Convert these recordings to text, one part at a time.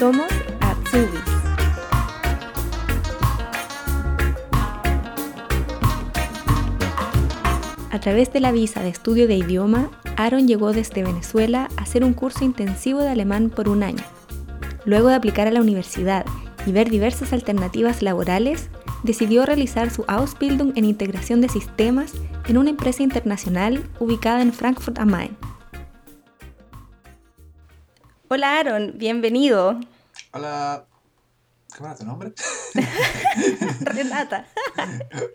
Somos. A través de la visa de estudio de idioma, Aaron llegó desde Venezuela a hacer un curso intensivo de alemán por un año. Luego de aplicar a la universidad y ver diversas alternativas laborales, decidió realizar su Ausbildung en integración de sistemas en una empresa internacional ubicada en Frankfurt am Main. Hola Aaron, bienvenido. Hola. ¿Cómo era tu nombre? Renata.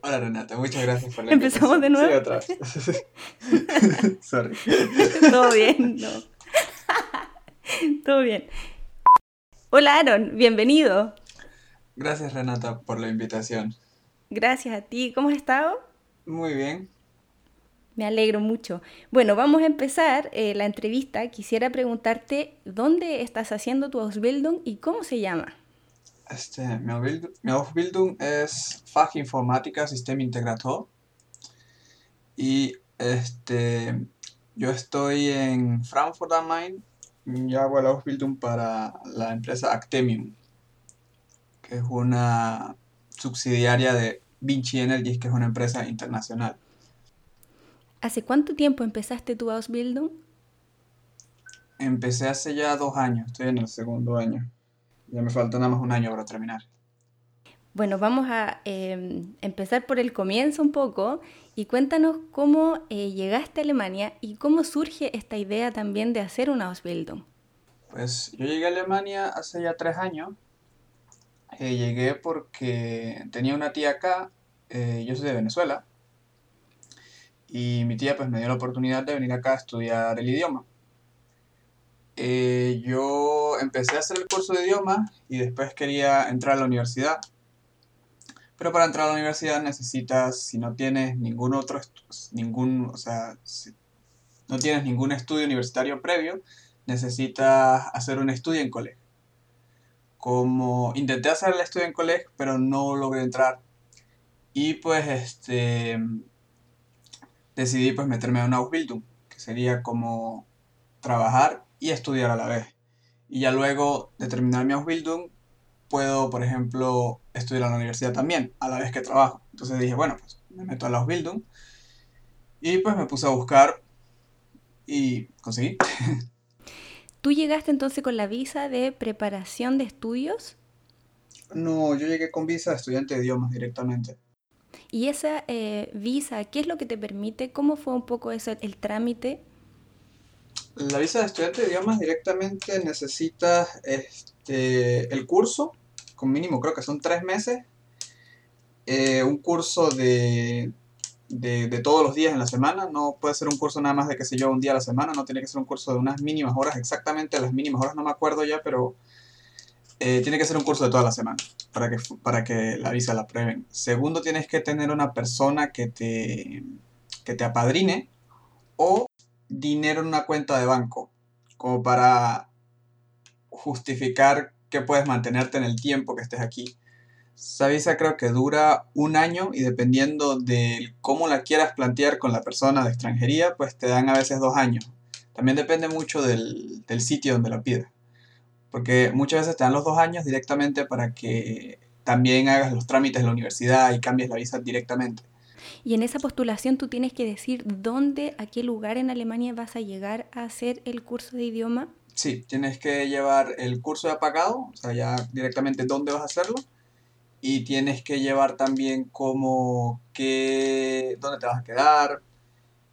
Hola Renata, muchas gracias por la ¿Empezamos de nuevo? Sí, otra vez. Sorry. Todo bien, no. Todo bien. Hola Aaron, bienvenido. Gracias Renata por la invitación. Gracias a ti. ¿Cómo has estado? Muy bien. Me alegro mucho. Bueno, vamos a empezar eh, la entrevista. Quisiera preguntarte dónde estás haciendo tu Ausbildung y cómo se llama. Este, mi, Ausbildung, es Fachinformática Sistema Integrator. Y este, yo estoy en Frankfurt am Main. Yo hago el Ausbildung para la empresa Actemium, que es una subsidiaria de Vinci Energies, que es una empresa internacional. ¿Hace cuánto tiempo empezaste tu Ausbildung? Empecé hace ya dos años, estoy en el segundo año. Ya me falta nada más un año para terminar. Bueno, vamos a eh, empezar por el comienzo un poco y cuéntanos cómo eh, llegaste a Alemania y cómo surge esta idea también de hacer una Ausbildung. Pues yo llegué a Alemania hace ya tres años. Eh, llegué porque tenía una tía acá, eh, yo soy de Venezuela, y mi tía pues me dio la oportunidad de venir acá a estudiar el idioma. Eh, yo empecé a hacer el curso de idioma y después quería entrar a la universidad. Pero para entrar a la universidad necesitas, si no tienes ningún otro, ningún, o sea, si no tienes ningún estudio universitario previo, necesitas hacer un estudio en colegio. Como intenté hacer el estudio en colegio, pero no logré entrar. Y pues este decidí pues meterme a una Ausbildung, que sería como trabajar y estudiar a la vez. Y ya luego de terminar mi Ausbildung, puedo, por ejemplo, estudiar a la universidad también, a la vez que trabajo. Entonces dije, bueno, pues me meto a la Ausbildung. Y pues me puse a buscar y conseguí. ¿Tú llegaste entonces con la visa de preparación de estudios? No, yo llegué con visa de estudiante de idiomas directamente. Y esa eh, visa, ¿qué es lo que te permite? ¿Cómo fue un poco eso, el trámite? La visa de estudiante de idiomas directamente necesitas este, el curso, con mínimo creo que son tres meses, eh, un curso de, de, todos los días en la semana, no puede ser un curso nada más de, qué sé yo, un día a la semana, no tiene que ser un curso de unas mínimas horas, exactamente las mínimas horas no me acuerdo ya, pero eh, tiene que ser un curso de toda la semana para que, para que la visa la aprueben. Segundo, tienes que tener una persona que te, que te apadrine o dinero en una cuenta de banco, como para justificar que puedes mantenerte en el tiempo que estés aquí. Esa visa creo que dura un año y dependiendo de cómo la quieras plantear con la persona de extranjería, pues te dan a veces dos años. También depende mucho del, del sitio donde la pidas. Porque muchas veces te dan los dos años directamente para que también hagas los trámites de la universidad y cambies la visa directamente. Y en esa postulación tú tienes que decir dónde, a qué lugar en Alemania vas a llegar a hacer el curso de idioma. Sí, tienes que llevar el curso ya pagado, o sea, ya directamente dónde vas a hacerlo. Y tienes que llevar también como qué, dónde te vas a quedar,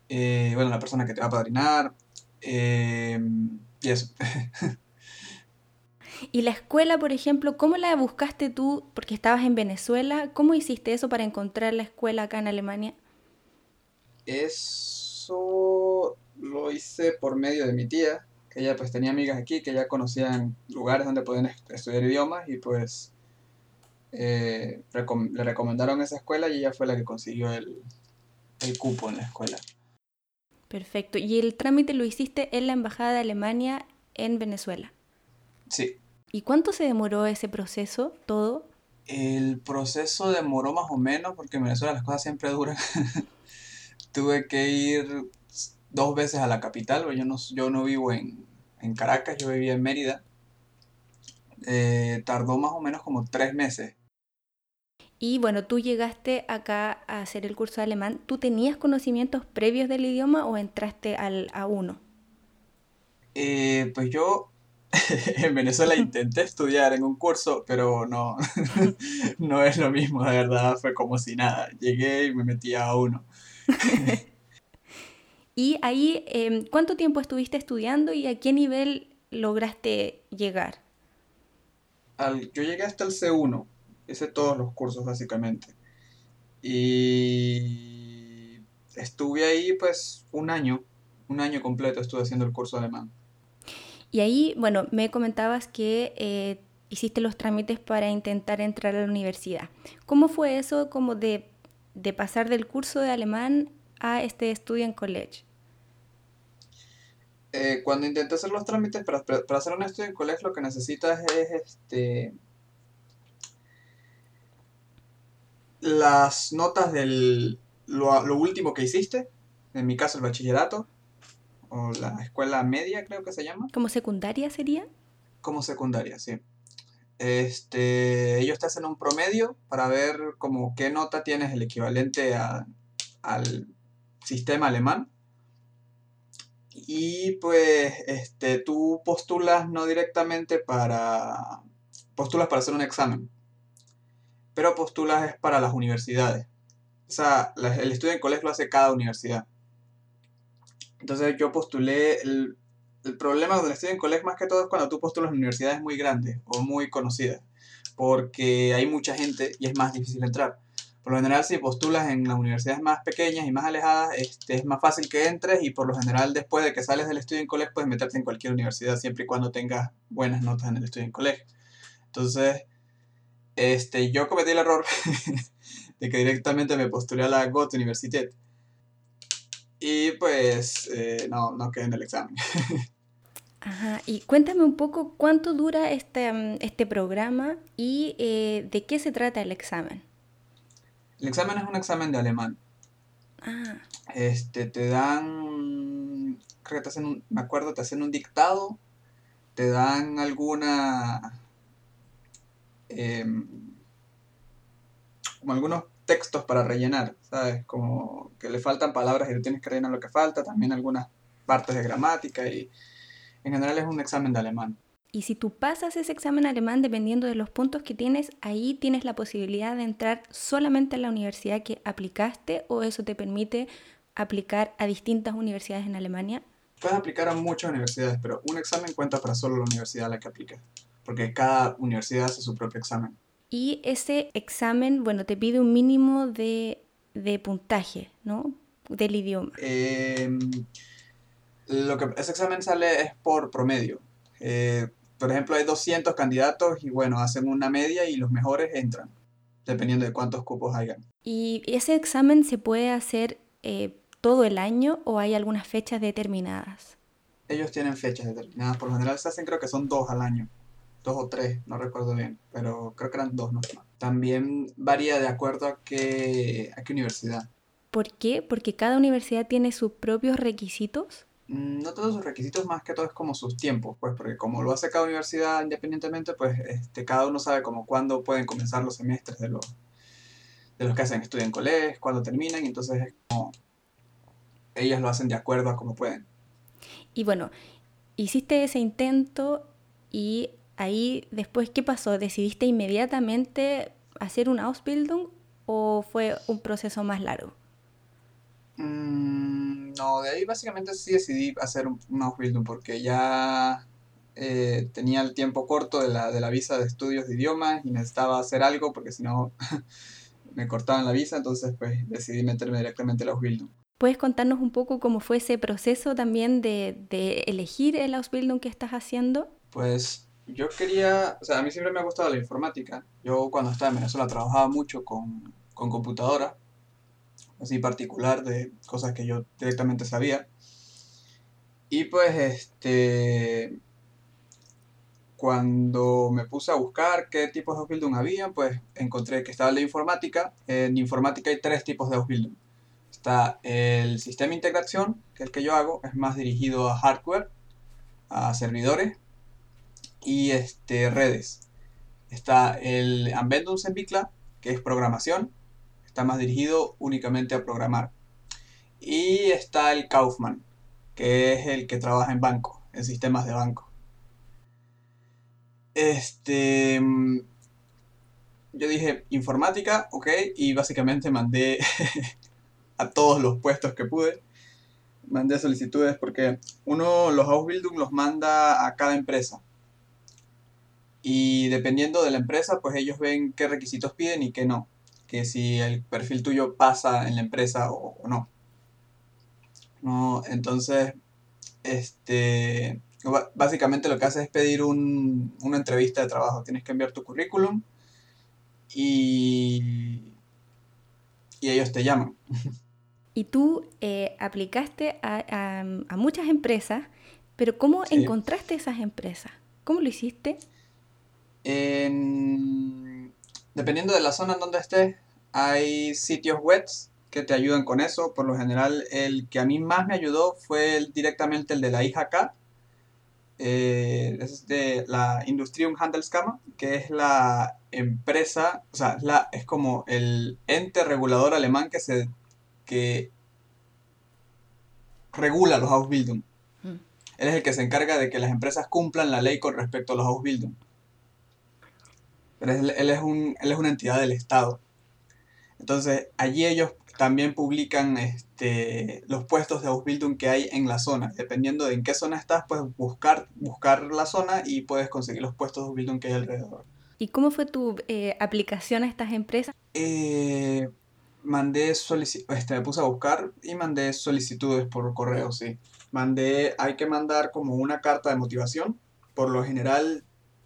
eh, bueno, la persona que te va a padrinar, eh, y eso. Y la escuela, por ejemplo, ¿cómo la buscaste tú? Porque estabas en Venezuela. ¿Cómo hiciste eso para encontrar la escuela acá en Alemania? Eso lo hice por medio de mi tía, que ella pues tenía amigas aquí, que ya conocían lugares donde podían est- estudiar idiomas y pues eh, recom- le recomendaron esa escuela y ella fue la que consiguió el, el cupo en la escuela. Perfecto. ¿Y el trámite lo hiciste en la Embajada de Alemania en Venezuela? Sí, ¿Y cuánto se demoró ese proceso, todo? el proceso demoró más o menos porque en Venezuela las cosas siempre duran. Tuve que ir dos veces a la capital, yo no, yo no vivo en, en Caracas, yo vivía en Mérida. eh, tardó más o menos como tres meses. Y bueno, tú llegaste acá a hacer el curso de alemán. ¿Tú tenías conocimientos previos del idioma o entraste al A1? Eh, pues yo en Venezuela intenté estudiar en un curso, pero no, no es lo mismo, de verdad, fue como si nada. Llegué y me metí a uno. y ahí, em, ¿cuánto tiempo estuviste estudiando y a qué nivel lograste llegar? yo llegué hasta el C1, hice todos los cursos básicamente. Y estuve ahí pues un año, un año completo estuve haciendo el curso alemán. Y ahí, bueno, me comentabas que eh, hiciste los trámites para intentar entrar a la universidad. ¿Cómo fue eso como de, pasar del curso de alemán a este estudio en college? Eh, cuando intenté hacer los trámites para, hacer un estudio en college, lo que necesitas es este las notas del lo último que hiciste, en mi caso el bachillerato, o la escuela media, creo que se llama. ¿Como secundaria sería? Como secundaria, sí. Este, ellos te hacen un promedio para ver como qué nota tienes el equivalente al sistema alemán. Y pues este, tú postulas no directamente para. postulas para hacer un examen. Pero postulas es para las universidades. O sea, el estudio en colegio lo hace cada universidad. Entonces yo postulé, el, problema donde estoy en colegio más que todo es cuando tú postulas en universidades muy grandes o muy conocidas, porque hay mucha gente y es más difícil entrar. Por lo general, si postulas en las universidades más pequeñas y más alejadas, este, es más fácil que entres y por lo general después de que sales del estudio en colegio puedes meterte en cualquier universidad siempre y cuando tengas buenas notas en el estudio en colegio. Entonces, este, yo cometí el error de que directamente me postulé a la Goethe Universität y pues eh, no, no quedé en el examen. Ajá, y cuéntame un poco cuánto dura este, mm, este programa y eh, de qué se trata el examen. El examen es un examen de alemán. Ah. Este, te dan, creo que te hacen un, me acuerdo, te hacen un dictado, te dan alguna, em, como algunos textos para rellenar, ¿sabes? Como que le faltan palabras y tú tienes que rellenar lo que falta, también algunas partes de gramática y en general es un examen de alemán. Y si tú pasas ese examen alemán, dependiendo de los puntos que tienes, ahí tienes la posibilidad de entrar solamente a la universidad que aplicaste o eso te permite aplicar a distintas universidades en Alemania. Puedes aplicar a muchas universidades, pero un examen cuenta para solo la universidad a la que apliques, porque cada universidad hace su propio examen. Y ese examen, bueno, te pide un mínimo de, puntaje, ¿no? Del idioma. Em, lo que ese examen sale es por promedio. Eh, por ejemplo, hay 200 candidatos y bueno, hacen una media y los mejores entran, dependiendo de cuántos cupos hayan. ¿Y ese examen se puede hacer eh, todo el año o hay algunas fechas determinadas? Ellos tienen fechas determinadas, por lo general se hacen creo que son dos al año dos o tres, no recuerdo bien, pero creo que eran dos, no También varía de acuerdo a qué, a qué universidad. ¿Por qué? Porque cada universidad tiene sus propios requisitos. Mm, no todos sus requisitos, más que todo es como sus tiempos, pues, porque como lo hace cada universidad independientemente, pues este, cada uno sabe como cuándo pueden comenzar los semestres de los, de los que hacen estudio en colegio, cuándo terminan, y entonces es como ellas lo hacen de acuerdo a cómo pueden. Y bueno, hiciste ese intento y ahí después, ¿qué pasó? ¿Decidiste inmediatamente hacer una Ausbildung o fue un proceso más largo? Mm, no, de ahí básicamente sí decidí hacer una Ausbildung porque ya eh, tenía el tiempo corto de la, de la visa de estudios de idiomas y necesitaba hacer algo porque si no me cortaban la visa, entonces pues decidí meterme directamente a la Ausbildung. ¿Puedes contarnos un poco cómo fue ese proceso también de, de elegir el Ausbildung que estás haciendo? Pues yo quería, o sea, a mí siempre me ha gustado la informática. Yo cuando estaba en Venezuela trabajaba mucho con, con computadora, así particular de cosas que yo directamente sabía. Y pues este cuando me puse a buscar qué tipos de Ausbildung había, pues encontré que estaba de informática. En informática hay tres tipos de Ausbildung. Está el sistema de integración, que es el que yo hago, es más dirigido a hardware, a servidores y este, redes. Está el Ambendums en que es programación, está más dirigido únicamente a programar. Y está el Kaufman, que es el que trabaja en banco, en sistemas de banco. Este, mm, yo dije informática, ok, y básicamente mandé a todos los puestos que pude. Mandé solicitudes porque uno, los Ausbildung los manda a cada empresa. Y dependiendo de la empresa, pues ellos ven qué requisitos piden y qué no. Que si el perfil tuyo pasa en la empresa o, no. No, entonces, este, básicamente lo que hace es pedir una entrevista de trabajo. Tienes que enviar tu currículum y, y ellos te llaman. Y tú eh, aplicaste a, muchas empresas, pero ¿cómo encontraste esas empresas? ¿Cómo lo hiciste? Dependiendo de la zona en donde estés, hay sitios web que te ayudan con eso. Por lo general, el que a mí más me ayudó fue directamente el de la IJK. Eh, es de la Industrium Handelskammer, que es la empresa, o sea, la, es como el ente regulador alemán que se que regula los Ausbildung. Mm. Él es el que se encarga de que las empresas cumplan la ley con respecto a los Ausbildung. Pero él, es un, él es una entidad del Estado. Entonces, allí ellos también publican este, los puestos de Ausbildung que hay en la zona. Dependiendo de en qué zona estás, puedes buscar, buscar la zona y puedes conseguir los puestos de Ausbildung que hay alrededor. ¿Y cómo fue tu eh, aplicación a estas empresas? Eh, mandé este, me puse a buscar y mandé solicitudes por correo, sí. Mandé, hay que mandar como una carta de motivación. Por lo general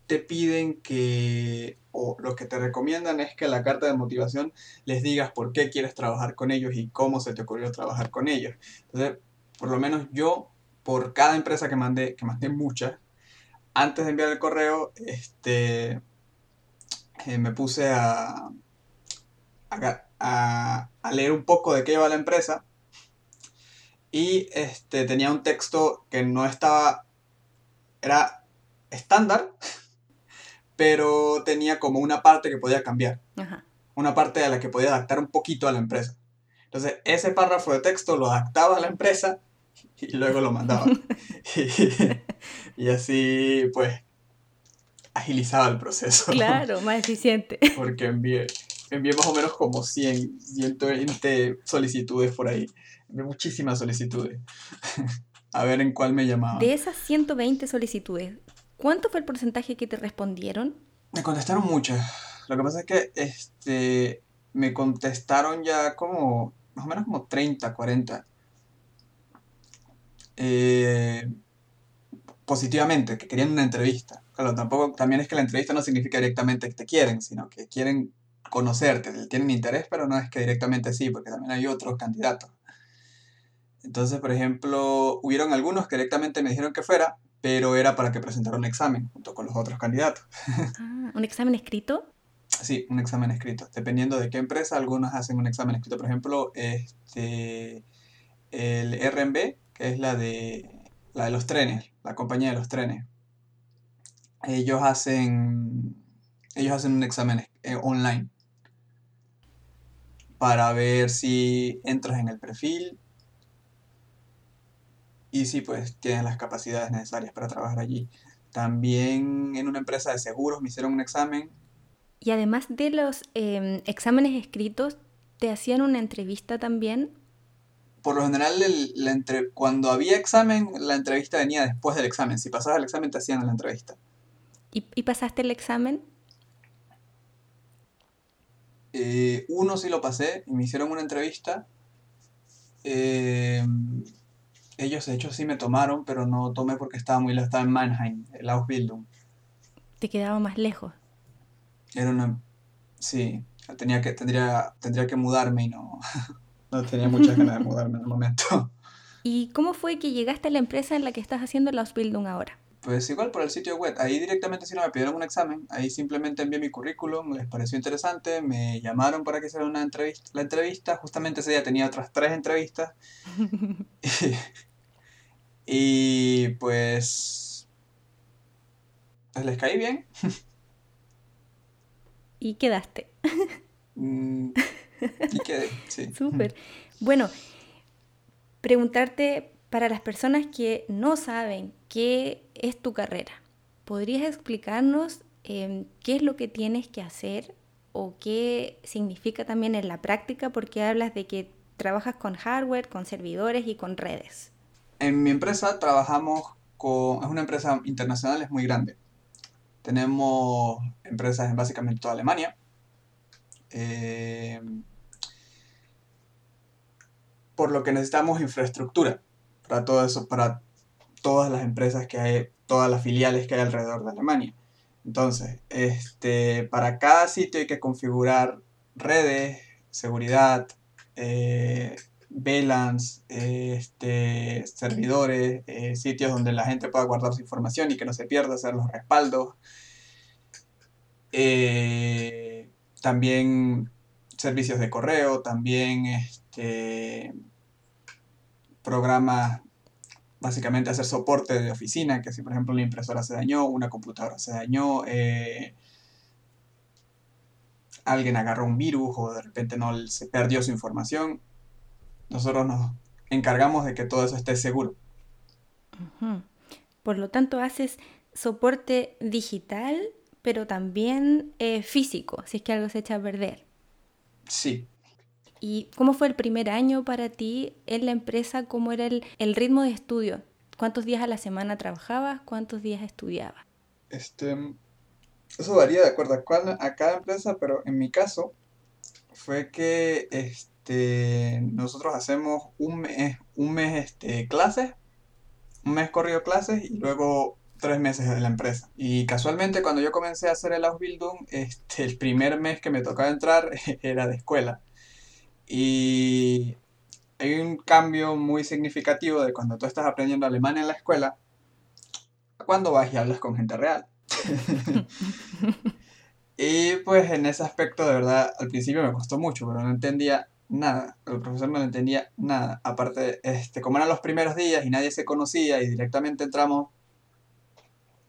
te piden que, o lo que te recomiendan es que la carta de motivación les digas por qué quieres trabajar con ellos y cómo se te ocurrió trabajar con ellos. Entonces, por lo menos yo, por cada empresa que mandé, que mandé muchas, antes de enviar el correo, este, eh, me puse a, a, leer un poco de qué iba la empresa y este, tenía un texto que no estaba, era estándar, pero tenía como una parte que podía cambiar. Una parte a la que podía adaptar un poquito a la empresa. Entonces, ese párrafo de texto lo adaptaba a la empresa y luego lo mandaba. y, así, pues, agilizaba el proceso. Claro, más eficiente. Porque envié, envié más o menos como 100, 120 solicitudes por ahí. Envié muchísimas solicitudes. a ver en cuál me llamaba. De esas 120 solicitudes, ¿Cuánto fue el porcentaje que te respondieron? Me contestaron muchas. Lo que pasa es que este, me contestaron ya como, más o menos como 30, 40. Eh, positivamente, que querían una entrevista. Claro, tampoco, también es que la entrevista no significa directamente que te quieren, sino que quieren conocerte, tienen interés, pero no es que directamente sí, porque también hay otros candidatos. Entonces, por ejemplo, hubieron algunos que directamente me dijeron que fuera, pero era para que presentara un examen junto con los otros candidatos. Ah, ¿Un examen escrito? Sí, un examen escrito. Dependiendo de qué empresa, algunos hacen un examen escrito. Por ejemplo, este, el RMB, que es la de, la de los trenes, la compañía de los trenes. Ellos hacen, ellos hacen un examen eh, online para ver si entras en el perfil y sí, pues tienen las capacidades necesarias para trabajar allí. También en una empresa de seguros me hicieron un examen. Y además de los em, exámenes escritos, ¿te hacían una entrevista también? Por lo general, la entre... cuando había examen, la entrevista venía después del examen. Si pasabas el examen, te hacían la entrevista. ¿Y, pasaste el examen? Eh, uno sí lo pasé y me hicieron una entrevista. Eh, ellos, de hecho, sí me tomaron, pero no tomé porque estaba muy lejos. Estaba en Mannheim, el Ausbildung. ¿Te quedaba más lejos? Era una... Sí, tenía que, tendría, tendría que mudarme y no, no tenía muchas ganas de mudarme en el momento. ¿Y cómo fue que llegaste a la empresa en la que estás haciendo el Ausbildung ahora? Pues igual por el sitio web. Ahí directamente sí no me pidieron un examen. Ahí simplemente envié mi currículum, les pareció interesante, me llamaron para que hiciera una entrevista. La entrevista, justamente ese día tenía otras tres entrevistas. y, pues pues les caí bien. y quedaste. Mm, y quedé, sí. Súper. Bueno, preguntarte para las personas que no saben qué es tu carrera, ¿podrías explicarnos em, qué es lo que tienes que hacer o qué significa también en la práctica? Porque hablas de que trabajas con hardware, con servidores y con redes. En mi empresa trabajamos con, es una empresa internacional, es muy grande. Tenemos empresas en básicamente toda Alemania. Em, por lo que necesitamos infraestructura para todo eso, para todas las empresas que hay, todas las filiales que hay alrededor de Alemania. Entonces, este, para cada sitio hay que configurar redes, seguridad, eh, VLANs, este, servidores, eh, sitios donde la gente pueda guardar su información y que no se pierda, hacer los respaldos. Eh, también servicios de correo, también este, programas, básicamente hacer soporte de oficina, que si por ejemplo una impresora se dañó, una computadora se dañó, eh, alguien agarró un virus o de repente no se perdió su información, nosotros nos encargamos de que todo eso esté seguro. Por lo tanto, haces soporte digital, pero también eh, físico, si es que algo se echa a perder. Sí, ¿Y cómo fue el primer año para ti en la empresa? ¿Cómo era el, ritmo de estudio? ¿Cuántos días a la semana trabajabas? ¿Cuántos días estudiabas? Este, eso varía de acuerdo a, cada empresa, pero en mi caso fue que este, nosotros hacemos un mes, un mes este, clases, un mes corrido clases y luego tres meses de la empresa. Y casualmente cuando yo comencé a hacer el Ausbildung, este, el primer mes que me tocaba entrar era de escuela. Y hay un cambio muy significativo de cuando tú estás aprendiendo alemán en la escuela, cuando vas y hablas con gente real. y pues en ese aspecto de verdad al principio me costó mucho, pero no entendía nada. El profesor no entendía nada. Aparte, este, como eran los primeros días y nadie se conocía y directamente entramos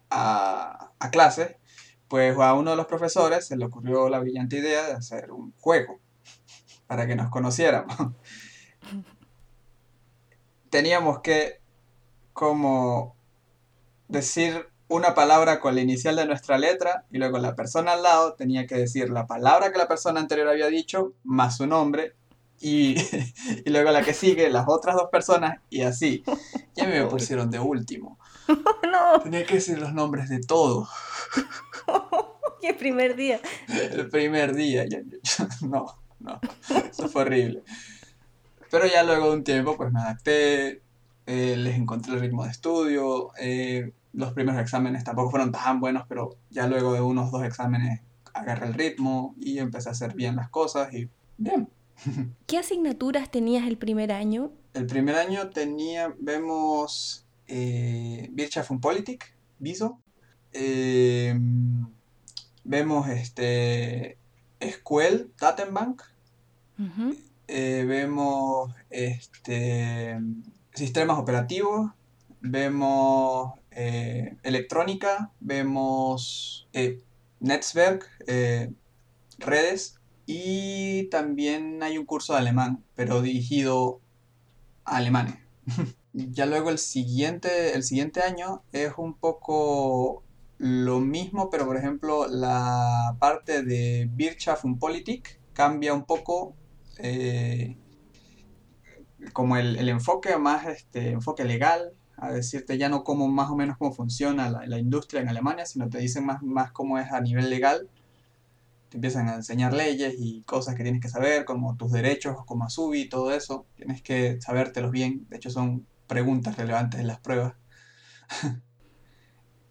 a, a clase, pues a uno de los profesores se le ocurrió la brillante idea de hacer un juego para que nos conociéramos. Teníamos que como decir una palabra con la inicial de nuestra letra y luego la persona al lado tenía que decir la palabra que la persona anterior había dicho más su nombre y, y luego la que sigue, las otras dos personas y así. Ya me pusieron de último. No. Tenía que decir los nombres de todos. ¿Qué primer día? El primer día. no no, eso fue horrible. Pero ya luego de un tiempo, pues me adapté, eh, les encontré el ritmo de estudio, eh, los primeros exámenes tampoco fueron tan buenos, pero ya luego de unos dos exámenes agarré el ritmo y empecé a hacer bien las cosas y bien. ¿Qué asignaturas tenías el primer año? El primer año tenía, vemos eh, Wirtschaft und Politik, VISO. Eh, vemos este SQL, Datenbank. Eh, vemos este, sistemas operativos, vemos eh, electrónica, vemos eh, Netzwerk, redes y también hay un curso de alemán, pero dirigido a alemanes. ya luego el siguiente, el siguiente año es un poco lo mismo, pero por ejemplo la parte de Wirtschaft und Politik cambia un poco eh, como el, enfoque más este enfoque legal, a decirte ya no cómo más o menos cómo funciona la, industria en Alemania, sino te dicen más, más cómo es a nivel legal. Te empiezan a enseñar leyes y cosas que tienes que saber, como tus derechos como Asubi, todo eso. Tienes que sabértelos bien. De hecho, son preguntas relevantes en las pruebas.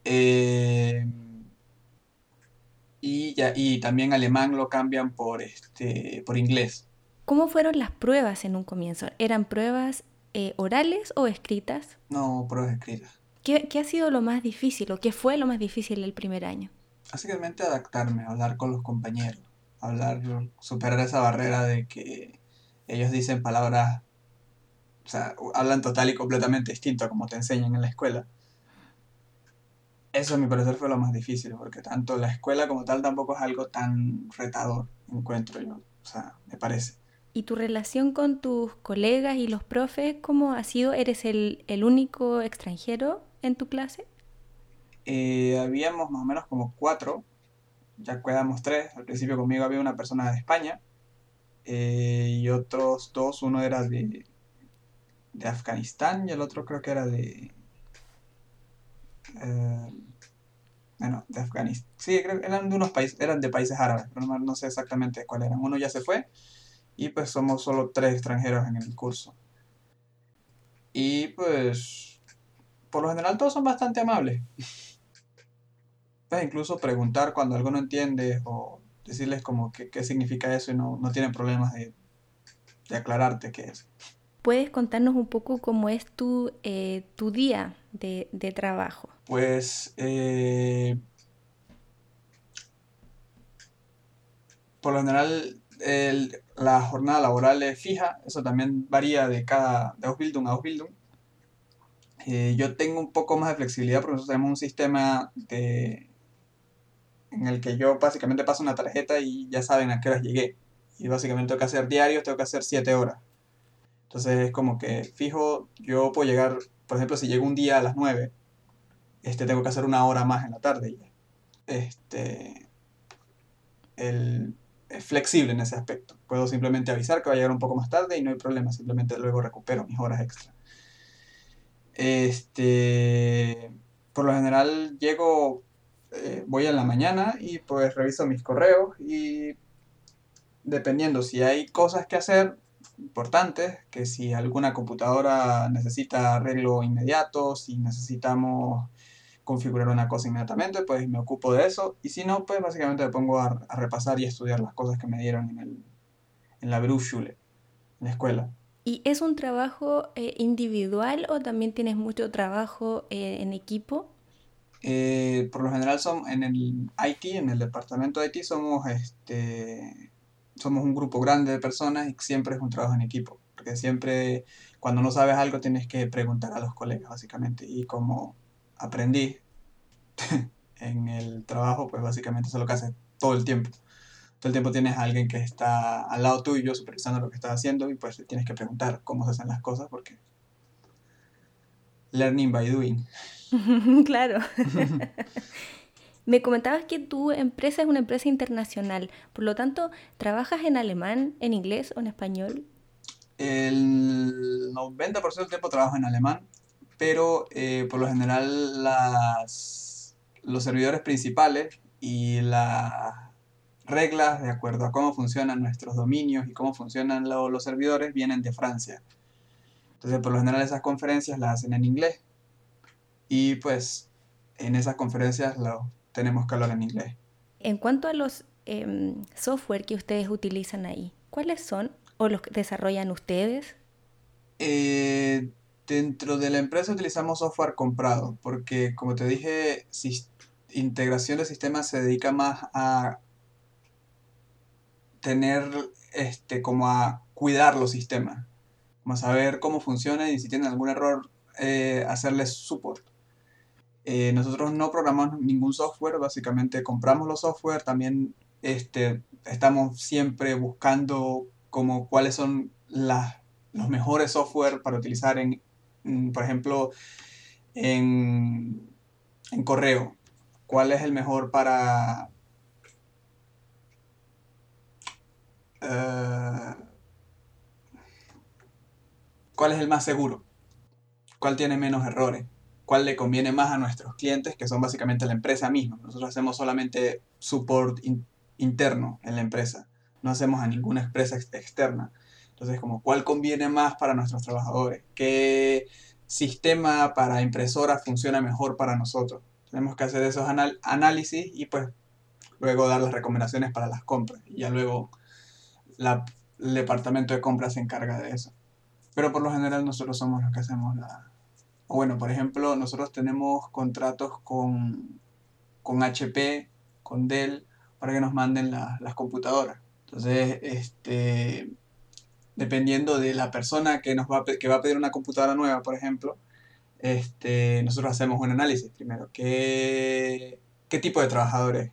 Eh, y, ya, y también alemán lo cambian por, este, por inglés. ¿Cómo fueron las pruebas en un comienzo? ¿Eran pruebas eh, orales o escritas? No, pruebas escritas. ¿Qué, ha sido lo más difícil o qué fue lo más difícil el primer año? Básicamente adaptarme, hablar con los compañeros, hablar, superar esa barrera de que ellos dicen palabras, o sea, hablan total y completamente distinto a como te enseñan en la escuela Eso a mi parecer fue lo más difícil, porque tanto la escuela como tal tampoco es algo tan retador, encuentro yo, o sea, me parece. ¿Y tu relación con tus colegas y los profes, cómo ha sido? ¿Eres el, el único extranjero en tu clase? Eh, habíamos más o menos como cuatro, ya quedamos tres. Al principio conmigo había una persona de España eh, y otros dos, uno era de, de Afganistán y el otro creo que era de... Eh, bueno, de Afganistán. Sí, creo eran de unos países, eran de países árabes, pero no, no sé exactamente cuál eran. Uno ya se fue y pues somos solo tres extranjeros en el curso. Y pues, por lo general todos son bastante amables. Pues incluso preguntar cuando algo no entiende o decirles como qué significa eso y no, no tienen problemas de, de aclararte qué es. ¿Puedes contarnos un poco cómo es tu, eh, tu día de, de trabajo? Pues eh, por lo general el- la jornada laboral es fija, eso también varía de cada de Ausbildung a Ausbildung. Eh, yo tengo un poco más de flexibilidad porque nosotros tenemos un sistema de, en el que yo básicamente paso una tarjeta y ya saben a qué horas llegué. Y básicamente tengo que hacer diarios, tengo que hacer 7 horas. Entonces es como que fijo, yo puedo llegar, por ejemplo, si llego un día a las 9 este, tengo que hacer una hora más en la tarde. Este, el, es flexible en ese aspecto. Puedo simplemente avisar que va a llegar un poco más tarde y no hay problema, simplemente luego recupero mis horas extra. Este, por lo general llego, eh, voy en la mañana y pues reviso mis correos y dependiendo si hay cosas que hacer importantes, que si alguna computadora necesita arreglo inmediato, si necesitamos configurar una cosa inmediatamente, pues me ocupo de eso. Y si no, pues básicamente me pongo a, repasar y a estudiar las cosas que me dieron en, el, en la Berufsschule, en la escuela. ¿Y es un trabajo eh, individual o también tienes mucho trabajo eh, en equipo? Eh, por lo general son en el IT, en el departamento de IT somos este somos un grupo grande de personas y siempre es un trabajo en equipo, porque siempre cuando no sabes algo tienes que preguntar a los colegas básicamente y como aprendí en el trabajo, pues básicamente eso es lo que hace todo el tiempo. Todo el tiempo tienes a alguien que está al lado tuyo supervisando lo que estás haciendo y pues tienes que preguntar cómo se hacen las cosas porque learning by doing. Claro. Me comentabas que tu empresa es una empresa internacional, por lo tanto, ¿trabajas en alemán, en inglés o en español? El 90% del tiempo trabajo en alemán, pero eh, por lo general los servidores principales y las reglas de acuerdo a cómo funcionan nuestros dominios y cómo funcionan lo- los servidores vienen de Francia. Entonces, por lo general esas conferencias las hacen en inglés y pues en esas conferencias lo tenemos que hablar en inglés. En cuanto a los em, software que ustedes utilizan ahí, ¿cuáles son o los que desarrollan ustedes? Eh, dentro de la empresa utilizamos software comprado, porque como te dije, integración de sistemas se dedica más a tener, este, como a cuidar los sistemas, como a saber cómo funcionan y si tienen algún error, eh, hacerles support. Eh, nosotros no programamos ningún software, básicamente compramos los software, también este, estamos siempre buscando como cuáles son las, los mejores software para utilizar en, mm, por ejemplo, en, en correo. ¿Cuál es el mejor para... eh, ¿cuál es el más seguro? ¿Cuál tiene menos errores? ¿Cuál le conviene más a nuestros clientes, que son básicamente la empresa misma? Nosotros hacemos solamente support in- interno en la empresa, no hacemos a ninguna empresa ex- externa. Entonces, como, ¿cuál conviene más para nuestros trabajadores? ¿Qué sistema para impresora funciona mejor para nosotros? Tenemos que hacer esos anal- análisis y pues luego dar las recomendaciones para las compras. Y ya luego la- el departamento de compras se encarga de eso. Pero por lo general nosotros somos los que hacemos la... O bueno, por ejemplo, nosotros tenemos contratos con, con HP, con Dell, para que nos manden la- las computadoras. Entonces, este, dependiendo de la persona que nos va a, que va a pedir una computadora nueva, por ejemplo, este, nosotros hacemos un análisis primero. ¿Qué, qué tipo de trabajadores?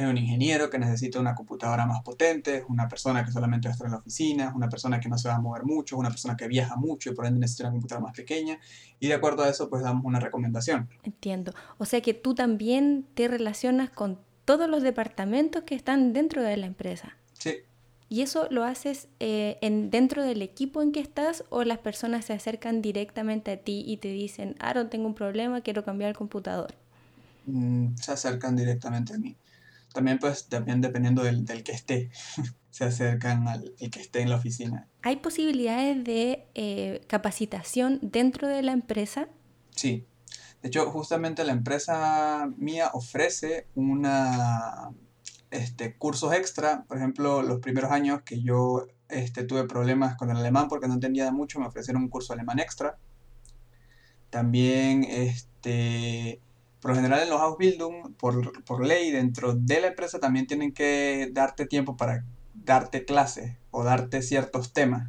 ¿Es un ingeniero que necesita una computadora más potente? ¿Es una persona que solamente va a estar en la oficina? ¿Es una persona que no se va a mover mucho? ¿Es una persona que viaja mucho y por ende necesita una computadora más pequeña? Y de acuerdo a eso, pues damos una recomendación. Entiendo. O sea que tú también te relacionas con todos los departamentos que están dentro de la empresa. Sí, ¿Y eso lo haces eh, en, dentro del equipo en que estás o las personas se acercan directamente a ti y te dicen, Aaron, tengo un problema, quiero cambiar el computador? mm, se acercan directamente a mí. También pues también dependiendo del, del que esté, se acercan al el que esté en la oficina. ¿Hay posibilidades de eh, capacitación dentro de la empresa? Sí. De hecho, justamente la empresa mía ofrece una este, cursos extra. Por ejemplo, los primeros años que yo este, tuve problemas con el alemán porque no entendía mucho, me ofrecieron un curso alemán extra. También, este, por lo general en los Ausbildung, por, por ley, dentro de la empresa también tienen que darte tiempo para darte clases o darte ciertos temas.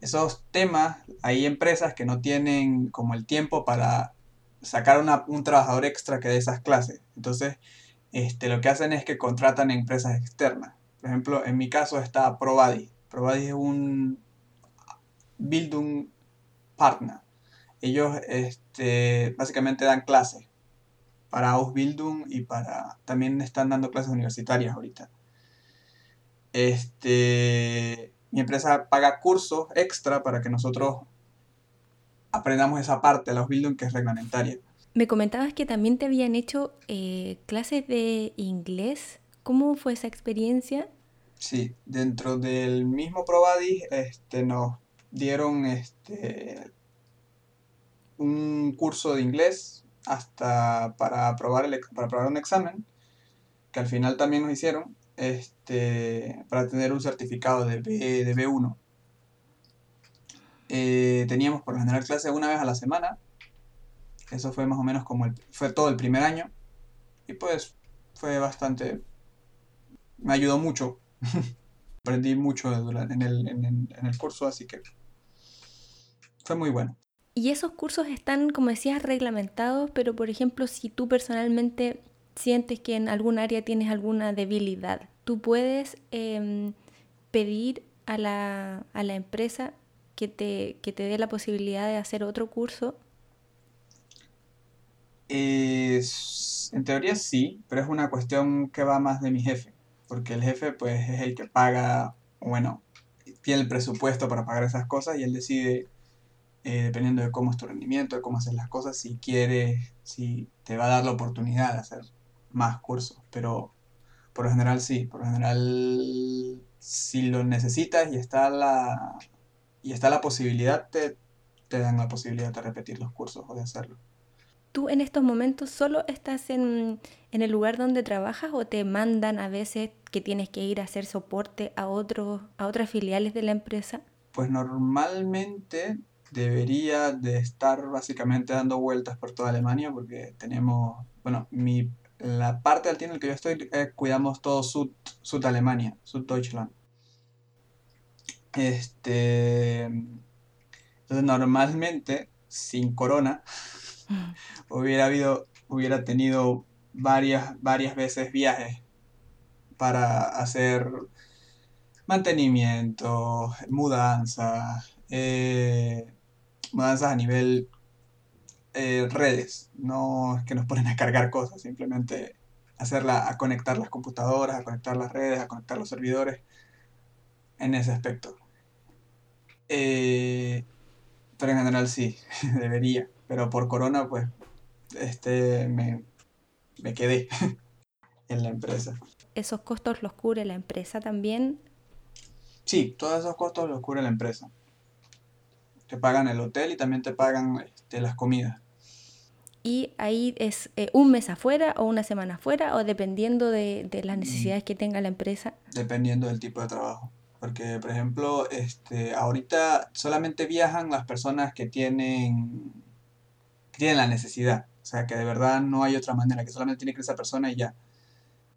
Esos temas, hay empresas que no tienen como el tiempo para sacar una- un trabajador extra que dé esas clases. Entonces, este, lo que hacen es que contratan empresas externas. Por ejemplo, en mi caso está Provadi. Provadi es un Bildung Partner. Ellos este, básicamente dan clases para Ausbildung y para... También están dando clases universitarias ahorita. Este, mi empresa paga cursos extra para que nosotros aprendamos esa parte de la Ausbildung que es reglamentaria. Me comentabas que también te habían hecho eh, clases de inglés. ¿Cómo fue esa experiencia? Sí, dentro del mismo Provadis este, nos dieron este, un curso de inglés hasta para aprobar, el, para aprobar un examen, que al final también nos hicieron, este, para tener un certificado de, B, de B1. Eh, teníamos por lo general clase una vez a la semana, eso fue más o menos como el, fue todo el primer año, y pues fue bastante, me ayudó mucho aprendí mucho en el, en, el- en el curso, así que fue muy bueno. Y esos cursos están, como decías, reglamentados, pero por ejemplo, si tú personalmente sientes que en algún área tienes alguna debilidad, tú puedes em, pedir a la, a la empresa que te, que te dé la posibilidad de hacer otro curso. En teoría sí, pero es una cuestión que va más de mi jefe, porque el jefe pues es el que paga, bueno, tiene el presupuesto para pagar esas cosas y él decide, eh, dependiendo de cómo es tu rendimiento, de cómo haces las cosas, si quiere, si te va a dar la oportunidad de hacer más cursos, pero por lo general sí, por lo general si lo necesitas y está la, y está la posibilidad, te, te dan la posibilidad de repetir los cursos o de hacerlo. ¿Tú en estos momentos solo estás en, en el lugar donde trabajas o te mandan a veces que tienes que ir a hacer soporte a otros, a otras filiales de la empresa? Pues normalmente debería de estar básicamente dando vueltas por toda Alemania porque tenemos, bueno, mi, la parte del tienda en el que yo estoy, eh, cuidamos todo Sud, Sud Alemania, Sud Deutschland. Este, entonces normalmente sin corona hubiera habido, hubiera tenido varias, varias veces viajes para hacer mantenimiento, mudanzas, eh, mudanzas a nivel eh, redes. No es que nos ponen a cargar cosas, simplemente hacerla, a conectar las computadoras, a conectar las redes, a conectar los servidores, en ese aspecto. Eh, pero en general sí, debería. Pero por corona, pues, este, me, me quedé en la empresa. ¿Esos costos los cubre la empresa también? Sí, todos esos costos los cubre la empresa. Te pagan el hotel y también te pagan este, las comidas. Y ahí es eh, un mes afuera o una semana afuera o dependiendo de, de las necesidades que tenga la empresa. dependiendo del tipo de trabajo. Porque, por ejemplo, este, ahorita solamente viajan las personas que tienen, que tienen la necesidad. O sea, que de verdad no hay otra manera, que solamente tiene que ir esa persona y ya.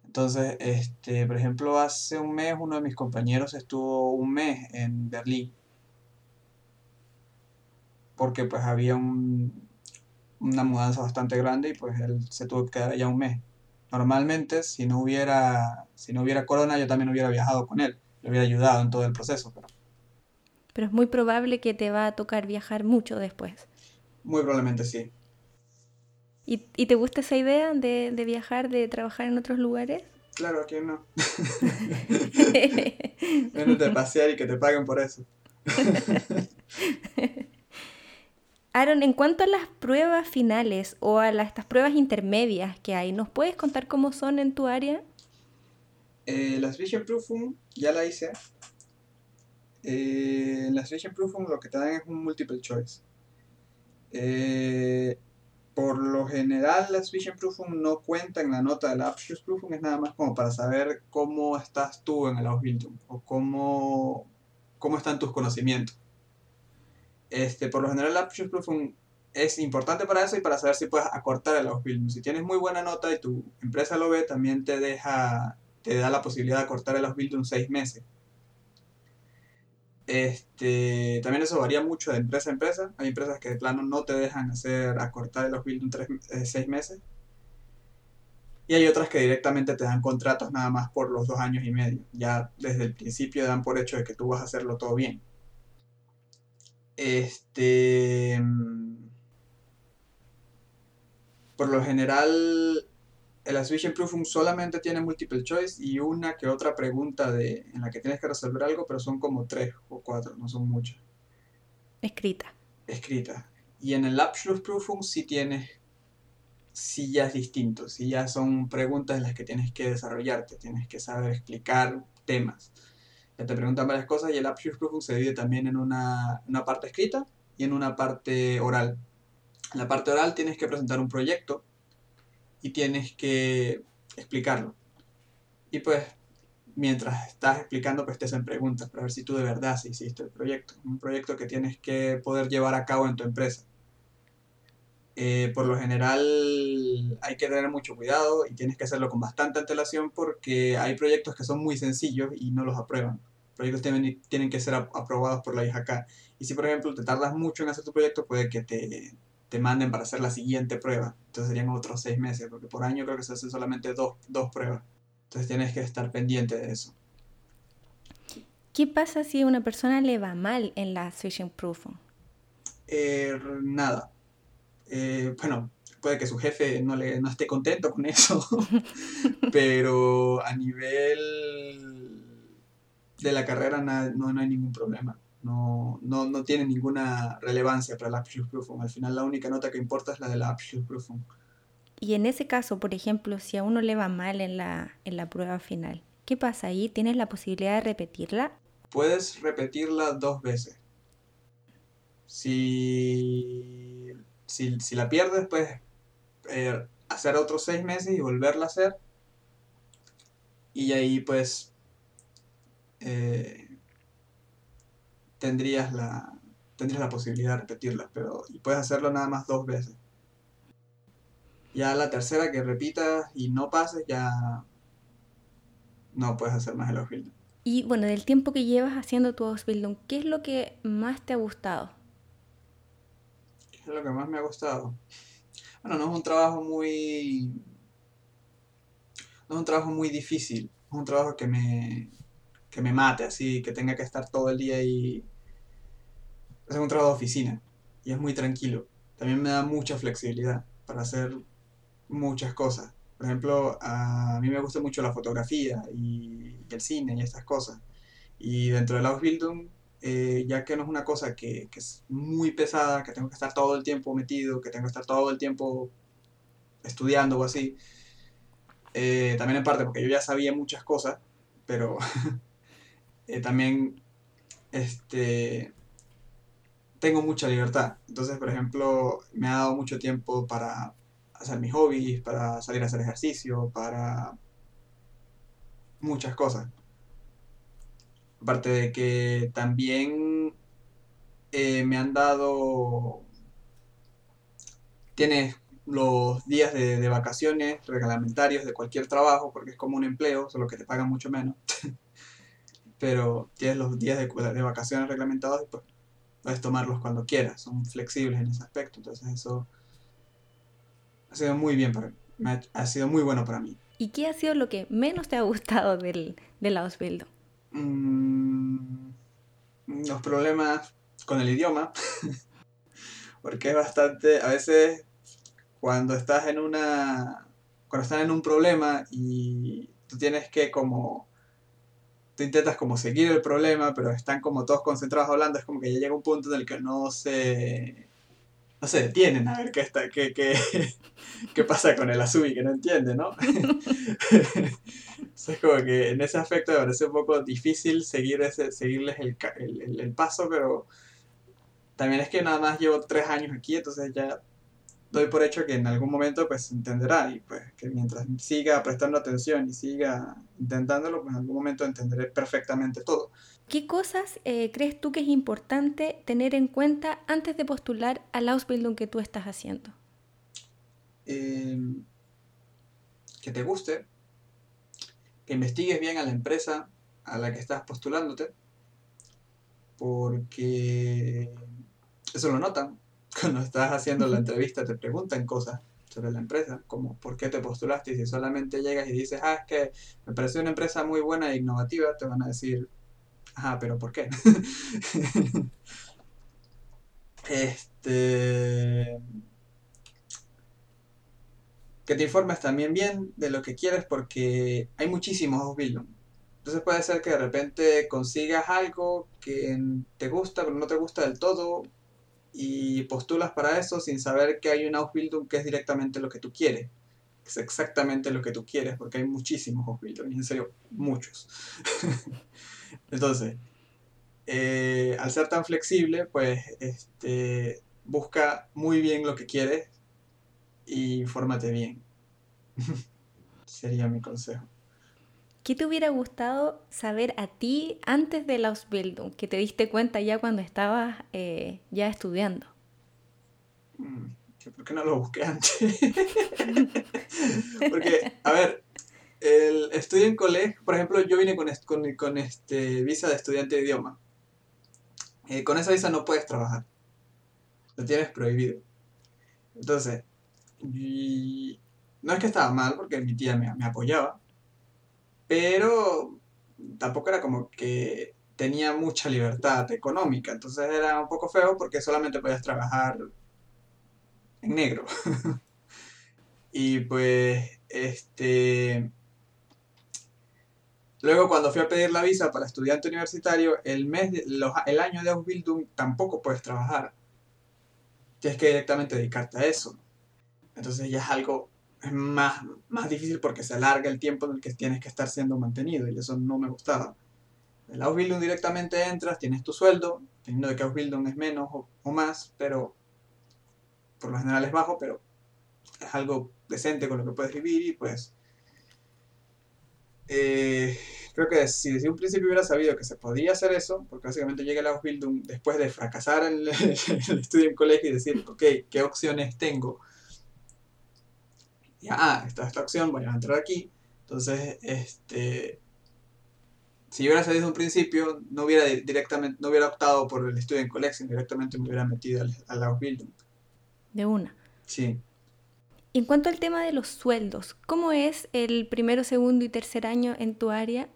Entonces, este, por ejemplo, hace un mes uno de mis compañeros estuvo un mes en Berlín. Porque pues había un, una mudanza bastante grande y pues él se tuvo que quedar allá un mes. Normalmente, si no hubiera, si no hubiera corona, yo también hubiera viajado con él, le hubiera ayudado en todo el proceso. Pero, pero es muy probable que te va a tocar viajar mucho después. Muy probablemente sí. ¿Y, y te gusta esa idea de, de viajar, de trabajar en otros lugares? Claro, ¿a no? Menos de pasear y que te paguen por eso. Aaron, en cuanto a las pruebas finales o a las, estas pruebas intermedias que hay, ¿nos puedes contar cómo son en tu área? Eh, las Vision Proofing ya la hice. Eh, las Vision Proofing lo que te dan es un multiple choice. Eh, por lo general, las Vision Proofing no cuentan en la nota de la Aptitude Proofing, es nada más como para saber cómo estás tú en el Ausbildung o cómo, cómo están tus conocimientos. Este, por lo general, la Aptitude Proofing es importante para eso y para saber si puedes acortar el Ausbildung. Si tienes muy buena nota y tu empresa lo ve, también te deja, te da la posibilidad de acortar el Ausbildung seis meses. Este, también eso varía mucho de empresa a empresa. Hay empresas que de plano no te dejan hacer acortar los bills en tres, eh, seis meses. Y hay otras que directamente te dan contratos nada más por los dos años y medio. Ya desde el principio dan por hecho de que tú vas a hacerlo todo bien. Este. Mm, por lo general, el Assumption Proofing solamente tiene multiple choice y una que otra pregunta de, en la que tienes que resolver algo, pero son como tres o cuatro, no son muchas. Escrita. Escrita. Y en el Abschluss Proofing sí tienes, sí ya es distinto, sí ya son preguntas en las que tienes que desarrollarte, tienes que saber explicar temas. Te preguntan varias cosas y el Abschluss Proofing se divide también en una, una parte escrita y en una parte oral. En la parte oral tienes que presentar un proyecto y tienes que explicarlo. Y pues, mientras estás explicando, pues te hacen preguntas para ver si tú de verdad sí hiciste el proyecto. Un proyecto que tienes que poder llevar a cabo en tu empresa. Eh, por lo general hay que tener mucho cuidado y tienes que hacerlo con bastante antelación porque hay proyectos que son muy sencillos y no los aprueban. Proyectos tienen, tienen que ser aprobados por la IJK. Y si por ejemplo te tardas mucho en hacer tu proyecto, puede que te, te manden para hacer la siguiente prueba. Entonces serían otros seis meses, porque por año creo que se hacen solamente dos, pruebas. Entonces tienes que estar pendiente de eso. ¿Qué pasa si a una persona le va mal en la Switching Proof? Eh, nada. Eh, bueno, puede que su jefe no, le, no esté contento con eso, pero a nivel de la carrera no, no hay ningún problema no, no, no tiene ninguna relevancia para la Abschlussprüfung. Al final la única nota que importa es la de la Abschlussprüfung. Y en ese caso, por ejemplo, si a uno le va mal en la, en la prueba final, ¿qué pasa ahí? ¿Tienes la posibilidad de repetirla? Puedes repetirla dos veces. Si, si, si la pierdes, puedes eh, hacer otros seis meses y volverla a hacer. Y ahí pues eh, tendrías la, tendrías la posibilidad de repetirla, pero y puedes hacerlo nada más dos veces. Ya la tercera que repitas y no pases, ya no puedes hacer más el Ausbildung. Y bueno, del tiempo que llevas haciendo tu Ausbildung, ¿qué es lo que más te ha gustado? ¿Qué es lo que más me ha gustado? Bueno, no es un trabajo muy... No es un trabajo muy difícil, es un trabajo que me, que me mate así, que tenga que estar todo el día y... Es un trabajo de oficina y es muy tranquilo. También me da mucha flexibilidad para hacer muchas cosas. Por ejemplo, a mí me gusta mucho la fotografía y, el cine y estas cosas. Y dentro del Ausbildung, eh, ya que no es una cosa que, es muy pesada, que tengo que estar todo el tiempo metido, que tengo que estar todo el tiempo estudiando o así, eh, también en parte porque yo ya sabía muchas cosas, pero Eh, también este, tengo mucha libertad. Entonces, por ejemplo, me ha dado mucho tiempo para hacer mis hobbies, para salir a hacer ejercicio, para muchas cosas. Aparte de que también eh, me han dado... Tienes los días de, de, vacaciones reglamentarios de cualquier trabajo, porque es como un empleo, solo que te pagan mucho menos. pero tienes los días de, de vacaciones reglamentados y pues puedes tomarlos cuando quieras, son flexibles en ese aspecto, entonces eso ha sido muy bien para mí, ha, sido muy bueno para mí. ¿Y qué ha sido lo que menos te ha gustado del, del Ausbildung? Mm, los problemas con el idioma, porque es bastante, a veces cuando estás en una, cuando estás en un problema y tú tienes que como tú intentas como seguir el problema, pero están como todos concentrados hablando, es como que ya llega un punto en el que no se, no se detienen a ver qué, está, qué, qué, qué pasa con el Azumi, que no entiende, ¿no? es como que en ese aspecto me parece un poco difícil seguir ese, seguirles el, el, el paso, pero también es que nada más llevo tres años aquí, entonces ya doy por hecho que en algún momento pues entenderá y pues que mientras siga prestando atención y siga intentándolo, pues en algún momento entenderé perfectamente todo. ¿Qué cosas eh, crees tú que es importante tener en cuenta antes de postular al Ausbildung que tú estás haciendo? Em, que te guste, que investigues bien a la empresa a la que estás postulándote, porque eso lo notan cuando estás haciendo la entrevista te preguntan cosas sobre la empresa, como por qué te postulaste y si solamente llegas y dices, ah, es que me parece una empresa muy buena e innovativa, te van a decir, ajá, pero ¿por qué? este... Que te informes también bien de lo que quieres porque hay muchísimos Bildung. Entonces puede ser que de repente consigas algo que te gusta pero no te gusta del todo y postulas para eso sin saber que hay un Ausbildung que es directamente lo que tú quieres. Es exactamente lo que tú quieres, porque hay muchísimos Ausbildung, en serio, muchos. Entonces, eh, al ser tan flexible, pues este, busca muy bien lo que quieres y fórmate bien. Sería mi consejo. ¿Qué te hubiera gustado saber a ti antes de la Ausbildung, que te diste cuenta ya cuando estabas eh, ya estudiando? Mm, ¿Por qué no lo busqué antes? Porque, a ver, el estudio en colegio, por ejemplo, yo vine con, con, este visa de estudiante de idioma. Eh, con esa visa no puedes trabajar. Lo tienes prohibido. Entonces, no es que estaba mal porque mi tía me, me apoyaba, pero tampoco era como que tenía mucha libertad económica, entonces era un poco feo porque solamente podías trabajar en negro. y pues, este... Luego cuando fui a pedir la visa para estudiante universitario, el, mes el año de Ausbildung tampoco puedes trabajar. Tienes que directamente dedicarte a eso. Entonces ya es algo más, más difícil porque se alarga el tiempo en el que tienes que estar siendo mantenido y eso no me gustaba. El Ausbildung directamente entras, tienes tu sueldo, teniendo de que Ausbildung es menos o, más, pero por lo general es bajo, pero es algo decente con lo que puedes vivir y pues eh, creo que si desde un principio hubiera sabido que se podía hacer eso, porque básicamente llega el Ausbildung después de fracasar en el, el estudio en colegio y decir, ok, ¿qué opciones tengo? y ah, está esta opción, voy a entrar aquí. Entonces, este, si yo hubiera salido desde un principio, no hubiera directamente, no hubiera optado por el estudio en Collection, directamente me hubiera metido al, al Ausbildung. De una. Sí. En cuanto al tema de los sueldos, ¿cómo es el primero, segundo y tercer año en tu área?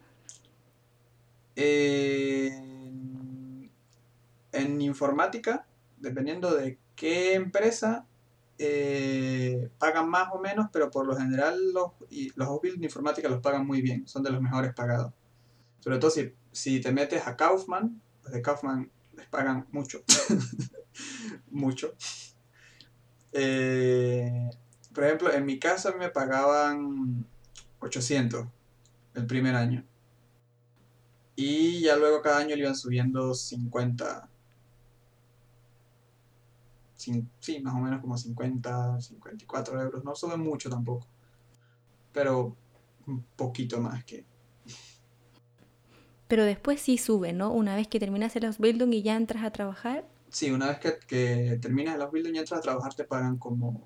en informática, dependiendo de qué empresa, eh, pagan más o menos, pero por lo general los, los de informática los pagan muy bien, son de los mejores pagados. Sobre todo si, si te metes a Kaufman, los de Kaufman les pagan mucho. mucho. Eh, por ejemplo, en mi casa me pagaban 800 el primer año. Y ya luego cada año le iban subiendo 50, sí, más o menos como 50, 54 euros. No sube mucho tampoco, pero un poquito más que... Pero después sí sube, ¿no? Una vez que terminas el Ausbildung y ya entras a trabajar. Sí, una vez que, que terminas el Ausbildung y entras a trabajar te pagan como,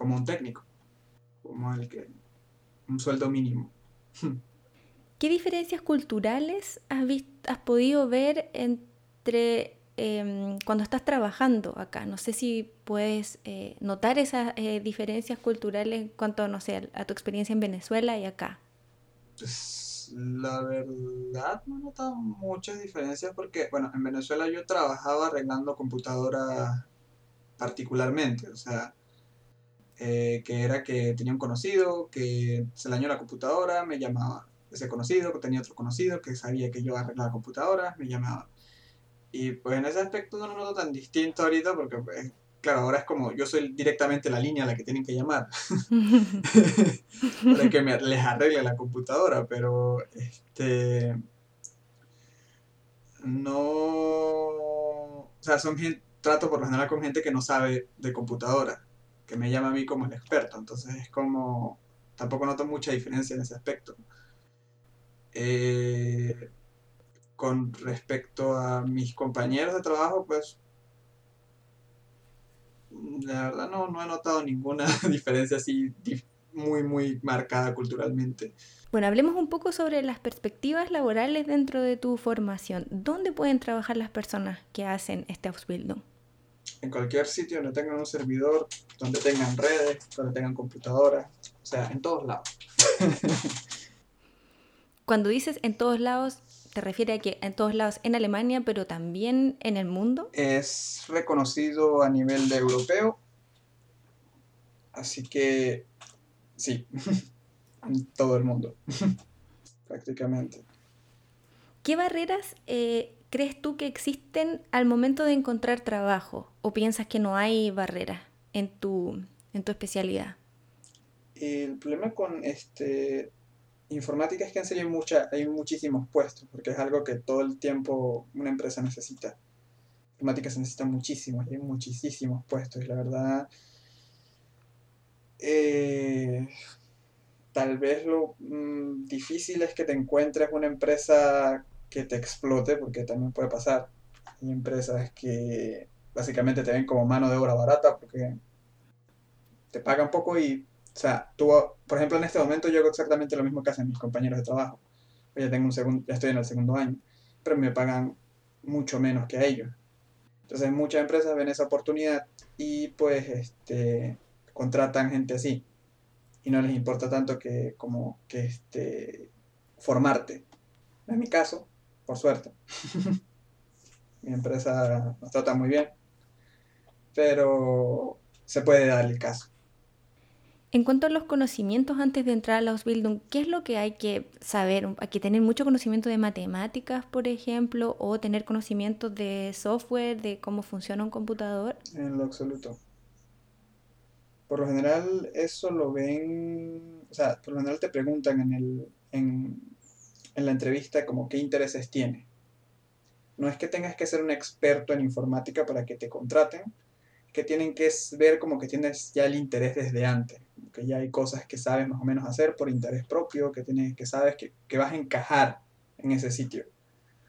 como un técnico, como el que... un sueldo mínimo. ¿Qué diferencias culturales has, visto, has podido ver entre em, cuando estás trabajando acá? No sé si puedes eh, notar esas eh, diferencias culturales en cuanto, no sé, a tu experiencia en Venezuela y acá. Pues, la verdad no he notado muchas diferencias porque, bueno, en Venezuela yo trabajaba arreglando computadoras particularmente, o sea, eh, que era que tenía un conocido que se dañó la computadora, me llamaba ese conocido, que tenía otro conocido que sabía que yo arreglaba computadoras, me llamaba. Y pues en ese aspecto no lo noto tan distinto ahorita porque, pues, claro, ahora es como yo soy directamente la línea a la que tienen que llamar para que me, les arregle la computadora, pero este no, o sea, son trato por lo general con gente que no sabe de computadora que me llama a mí como el experto. Entonces es como, tampoco noto mucha diferencia en ese aspecto. Eh, con respecto a mis compañeros de trabajo, pues la verdad no, no he notado ninguna diferencia así muy, muy marcada culturalmente. Bueno, hablemos un poco sobre las perspectivas laborales dentro de tu formación. ¿Dónde pueden trabajar las personas que hacen este Ausbildung? En cualquier sitio donde tengan un servidor, donde tengan redes, donde tengan computadoras, o sea, en todos lados. Cuando dices en todos lados, ¿te refieres a que en todos lados en Alemania, pero también en el mundo? Es reconocido a nivel de europeo, así que sí, en todo el mundo, prácticamente. ¿Qué barreras eh, crees tú que existen al momento de encontrar trabajo? ¿O piensas que no hay barreras en tu, en tu especialidad? El problema con este informática es que en serio hay, mucha, hay muchísimos puestos, porque es algo que todo el tiempo una empresa necesita. Informática se necesita muchísimo, hay muchísimos puestos, y la verdad, eh, tal vez lo mm, difícil es que te encuentres una empresa que te explote, porque también puede pasar. Hay empresas que básicamente te ven como mano de obra barata porque te pagan poco y, o sea, tú, por ejemplo, en este momento yo hago exactamente lo mismo que hacen mis compañeros de trabajo. Yo ya, tengo un segundo, ya estoy en el segundo año, pero me pagan mucho menos que a ellos. Entonces muchas empresas ven esa oportunidad y pues este, contratan gente así. Y no les importa tanto que como que este, formarte. En mi caso, por suerte. Mi empresa nos trata muy bien, pero se puede dar el caso. En cuanto a los conocimientos antes de entrar a la Ausbildung, ¿qué es lo que hay que saber? ¿Hay que tener mucho conocimiento de matemáticas, por ejemplo, o tener conocimiento de software, de cómo funciona un computador? En lo absoluto. Por lo general, eso lo ven, o sea, por lo general te preguntan en, el, en, en la entrevista como qué intereses tiene. No es que tengas que ser un experto en informática para que te contraten, que tienen que ver como que tienes ya el interés desde antes, que ya hay cosas que sabes más o menos hacer por interés propio, que, tienes, que sabes que, que vas a encajar en ese sitio.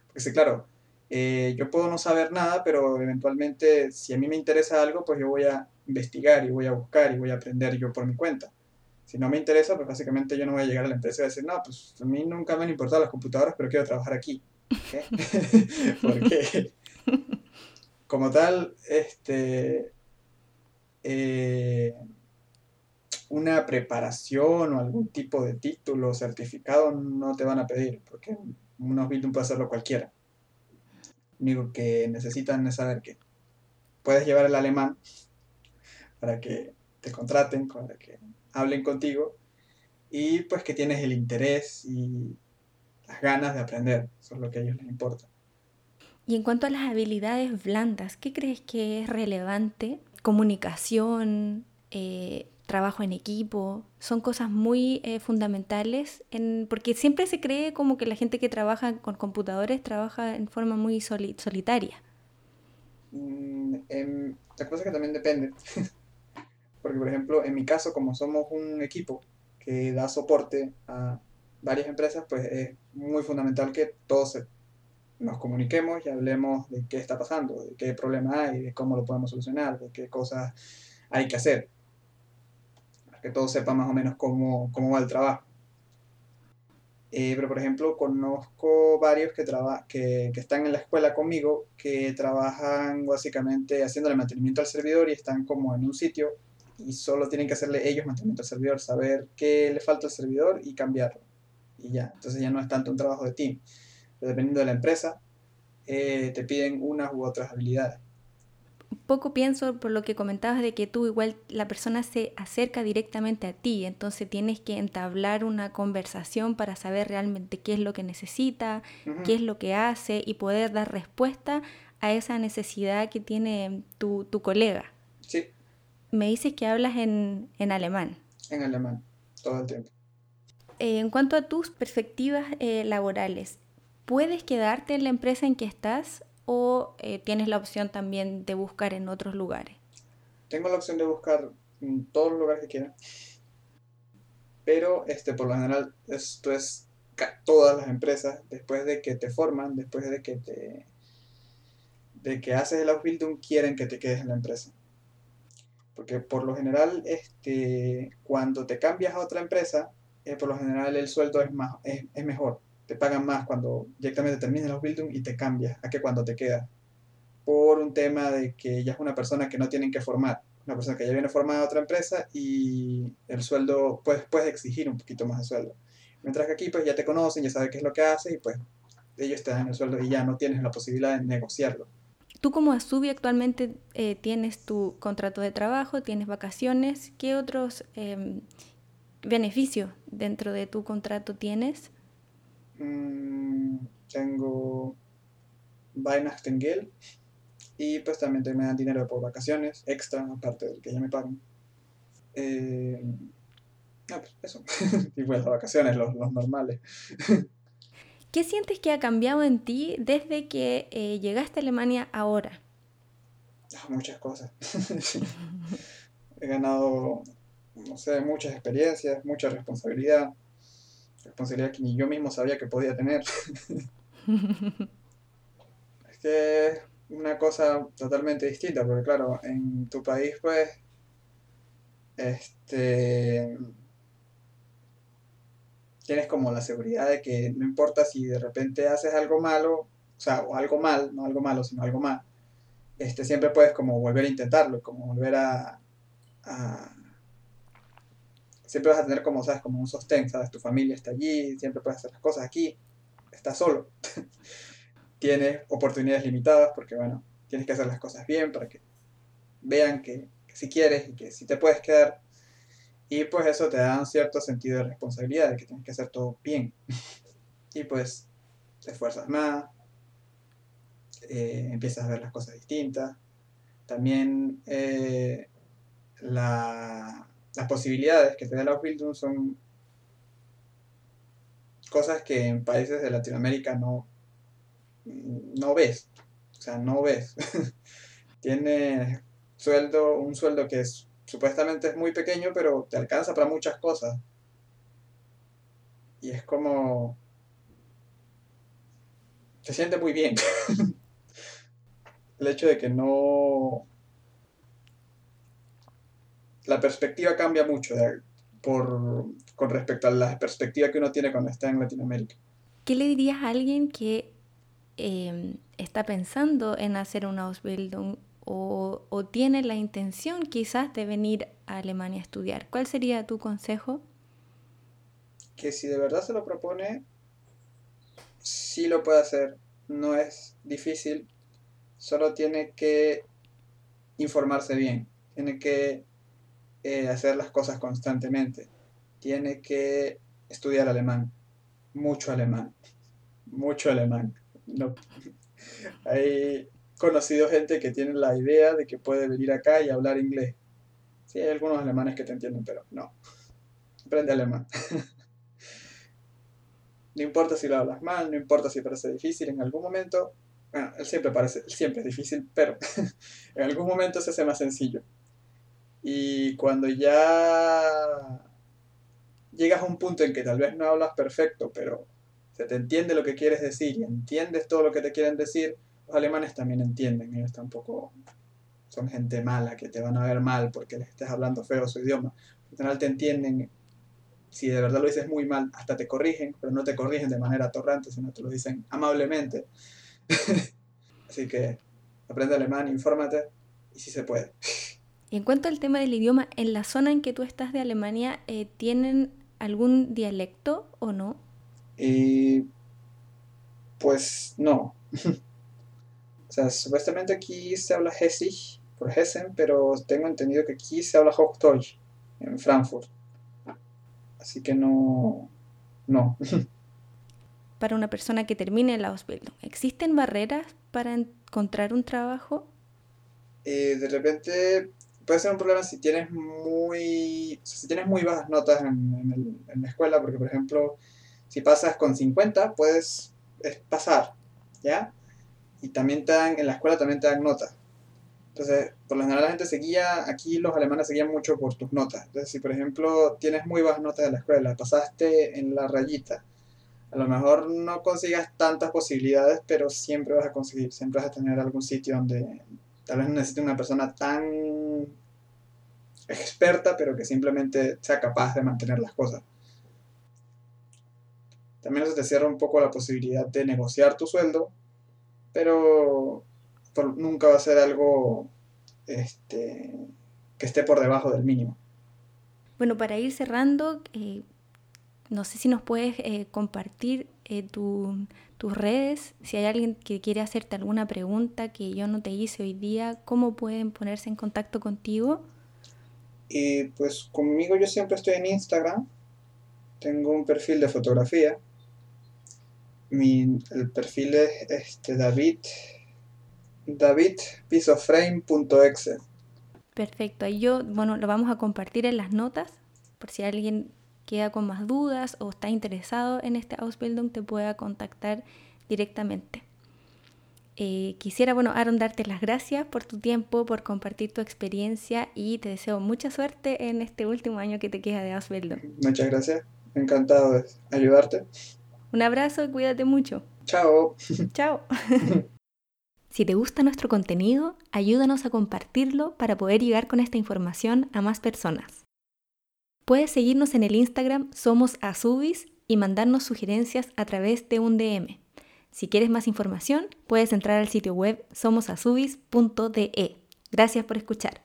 Porque sí, claro, eh, yo puedo no saber nada, pero eventualmente si a mí me interesa algo, pues yo voy a investigar y voy a buscar y voy a aprender yo por mi cuenta si no me interesa, pues básicamente yo no voy a llegar a la empresa y decir, no, pues a mí nunca me han importado las computadoras, pero quiero trabajar aquí. Porque como tal, este, eh, una preparación o algún tipo de título o certificado no te van a pedir, porque unos Bildung puede hacerlo cualquiera. Lo que necesitan es saber que puedes llevar el alemán para que te contraten, para que hablen contigo y pues que tienes el interés y las ganas de aprender, eso es lo que a ellos les importa. Y en cuanto a las habilidades blandas, ¿qué crees que es relevante? Comunicación, eh, trabajo en equipo, son cosas muy eh, fundamentales, en, porque siempre se cree como que la gente que trabaja con computadores trabaja en forma muy solitaria. Mm, em, la cosa que también depende. Porque, por ejemplo, en mi caso, como somos un equipo que da soporte a varias empresas, pues es muy fundamental que todos nos comuniquemos y hablemos de qué está pasando, de qué problema hay, de cómo lo podemos solucionar, de qué cosas hay que hacer. Para que todos sepan más o menos cómo, cómo va el trabajo. Eh, pero por ejemplo, conozco varios que, que, que, están en la escuela conmigo que trabajan básicamente haciéndole mantenimiento al servidor y están como en un sitio y solo tienen que hacerle ellos mantenimiento al servidor, saber qué le falta al servidor y cambiarlo. Y ya, entonces ya no es tanto un trabajo de team. Pero dependiendo de la empresa, eh, te piden unas u otras habilidades poco pienso por lo que comentabas de que tú igual la persona se acerca directamente a ti, entonces tienes que entablar una conversación para saber realmente qué es lo que necesita, qué es lo que hace y poder dar respuesta a esa necesidad que tiene tu, colega. Me dices que hablas en, alemán. En alemán, todo el tiempo. Eh, en cuanto a tus perspectivas eh, laborales, ¿puedes quedarte en la empresa en que estás o eh, tienes la opción también de buscar en otros lugares? Tengo la opción de buscar en todos los lugares que quiera. Pero este, por lo general esto es todas las empresas, después de que te forman, después de que te de que haces el Ausbildung, quieren que te quedes en la empresa. Porque por lo general, este, cuando te cambias a otra empresa, eh, por lo general el sueldo es, más, es mejor te pagan más cuando directamente terminas los Bildung y te cambias a que cuando te quedas. Por un tema de que ya es una persona que no tienen que formar, una persona que ya viene formada a otra empresa y el sueldo, pues puedes exigir un poquito más de sueldo. Mientras que aquí pues ya te conocen, ya sabes qué es lo que haces y pues ellos te dan el sueldo y ya no tienes la posibilidad de negociarlo. Tú como Asubi actualmente eh, tienes tu contrato de trabajo, tienes vacaciones, ¿qué otros em, beneficios dentro de tu contrato tienes? Mm, tengo Weihnachtengeld y pues también me dan dinero por vacaciones extra, aparte del que ya me pagan. Eh, pues eso. y pues las vacaciones, los, normales. ¿Qué sientes que ha cambiado en ti desde que eh, llegaste a Alemania ahora? Ah, muchas cosas. He ganado, no sé, muchas experiencias, mucha responsabilidad responsabilidad que ni yo mismo sabía que podía tener. es que es una cosa totalmente distinta, porque claro, en tu país pues, este, tienes como la seguridad de que no importa si de repente haces algo malo, o sea, o algo mal, no algo malo, sino algo mal, este, siempre puedes como volver a intentarlo, como volver a siempre vas a tener como, ¿sabes? Como un sostén, ¿sabes? Tu familia está allí, siempre puedes hacer las cosas aquí, estás solo. tienes oportunidades limitadas porque, bueno, tienes que hacer las cosas bien para que vean que, si quieres y que si te puedes quedar. Y pues eso te da un cierto sentido de responsabilidad, de que tienes que hacer todo bien. y pues te esfuerzas más, eh, empiezas a ver las cosas distintas. También eh, la, las posibilidades que te da la Ausbildung son cosas que en países de Latinoamérica no, no ves. O sea, no ves. Tiene sueldo, un sueldo que es, supuestamente es muy pequeño, pero te alcanza para muchas cosas. Y es como... Se siente muy bien. El hecho de que no la perspectiva cambia mucho por, con respecto a la perspectiva que uno tiene cuando está en Latinoamérica. ¿Qué le dirías a alguien que em, está pensando en hacer una Ausbildung o, tiene la intención quizás de venir a Alemania a estudiar? ¿Cuál sería tu consejo? Que si de verdad se lo propone, sí lo puede hacer. No es difícil, solo tiene que informarse bien, tiene que eh, hacer las cosas constantemente. Tiene que estudiar alemán, mucho alemán, mucho alemán. No. Hay conocido gente que tiene la idea de que puede venir acá y hablar inglés. Sí, hay algunos alemanes que te entienden, pero no. Aprende alemán. no importa si lo hablas mal, no importa si parece difícil, en algún momento, bueno, él siempre parece, siempre es difícil, pero en algún momento se hace más sencillo. Y cuando ya llegas a un punto en que tal vez no hablas perfecto, pero se te entiende lo que quieres decir y entiendes todo lo que te quieren decir, alemanes también entienden, ellos tampoco son gente mala que te van a ver mal porque les estés hablando feo su idioma. Al final te entienden si de verdad lo dices muy mal, hasta te corrigen, pero no te corrigen de manera torrante, sino te lo dicen amablemente. Así que aprende alemán, infórmate y si se puede. Y en cuanto al tema del idioma, ¿en la zona en que tú estás de Alemania eh, tienen algún dialecto o no? Y pues no. o sea, supuestamente aquí se habla Hessig por Hessen, pero tengo entendido que aquí se habla Hochdeutsch en Frankfurt. Así que no. No. para una persona que termine la Ausbildung, ¿existen barreras para encontrar un trabajo? Eh, de repente puede ser un problema si tienes muy, si tienes muy bajas notas en, la escuela, porque por ejemplo, si pasas con 50, puedes pasar, ¿ya? Y también te dan, en la escuela también te dan notas. Entonces, por lo general la gente se guía, aquí los alemanes se guían mucho por tus notas. Entonces, si por ejemplo tienes muy bajas notas de la escuela, pasaste en la rayita, a lo mejor no consigas tantas posibilidades, pero siempre vas a conseguir, siempre vas a tener algún sitio donde tal vez no necesites una persona tan experta, pero que simplemente sea capaz de mantener las cosas. También eso te cierra un poco la posibilidad de negociar tu sueldo, pero nunca va a ser algo este, que esté por debajo del mínimo. Bueno, para ir cerrando, eh, no sé si nos puedes eh, compartir eh, tus redes, si hay alguien que quiere hacerte alguna pregunta que yo no te hice hoy día, ¿cómo pueden ponerse en contacto contigo? Y pues conmigo yo siempre estoy en Instagram, tengo un perfil de fotografía, Mi, el perfil es este, David davidpisoframe.exe. Perfecto, ahí yo, bueno, lo vamos a compartir en las notas, por si alguien queda con más dudas o está interesado en este Ausbildung, te pueda contactar directamente. Eh, quisiera, bueno, Aaron, darte las gracias por tu tiempo, por compartir tu experiencia y te deseo mucha suerte en este último año que te queda de Ausbildung. Muchas gracias, encantado de ayudarte. Un abrazo y cuídate mucho. Chao. Chao. Si te gusta nuestro contenido, ayúdanos a compartirlo para poder llegar con esta información a más personas. Puedes seguirnos en el Instagram Somos Azubis y mandarnos sugerencias a través de un DM. Si quieres más información, puedes entrar al sitio web somosazubis.de. Gracias por escuchar.